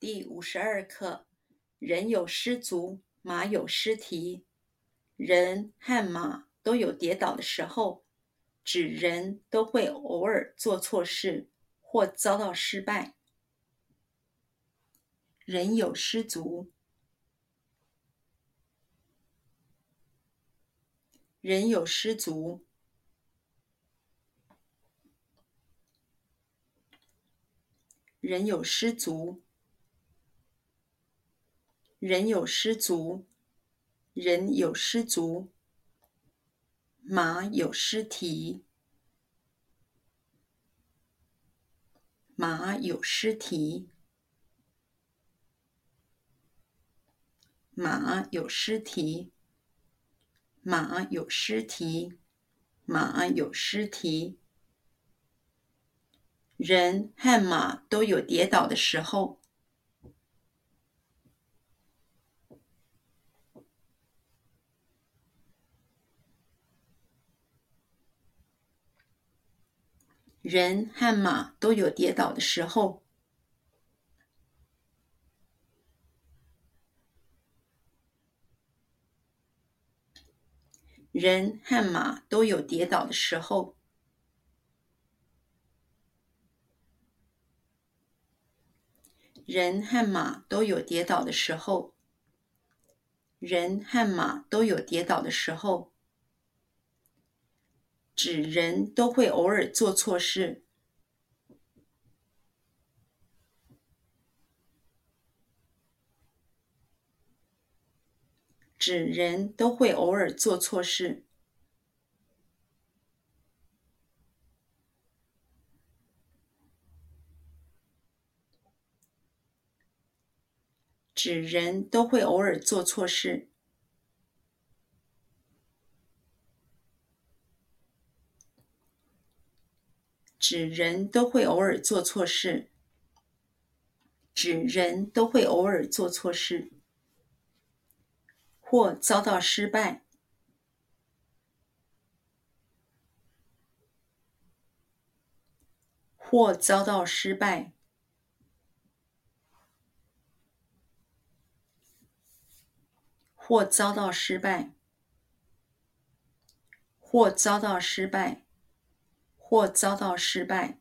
第五十二课：人有失足，马有失蹄。人和马都有跌倒的时候，指人都会偶尔做错事或遭到失败。人有失足，人有失足。人有失足，人有失足，人有失足，马有失蹄，马有失蹄，马有失蹄，马有失蹄，马有失蹄。人和马都有跌倒的时候。人和马都有跌倒的时候。人和马都有跌倒的时候。人和马都有跌倒的时候。人和马都有跌倒的时候，指人都会偶尔做错事。指人都会偶尔做错事。指人都会偶尔做错事。指人都会偶尔做错事。指人都会偶尔做错事。或遭到失败。或遭到失败。或遭到失败，或遭到失败，或遭到失败。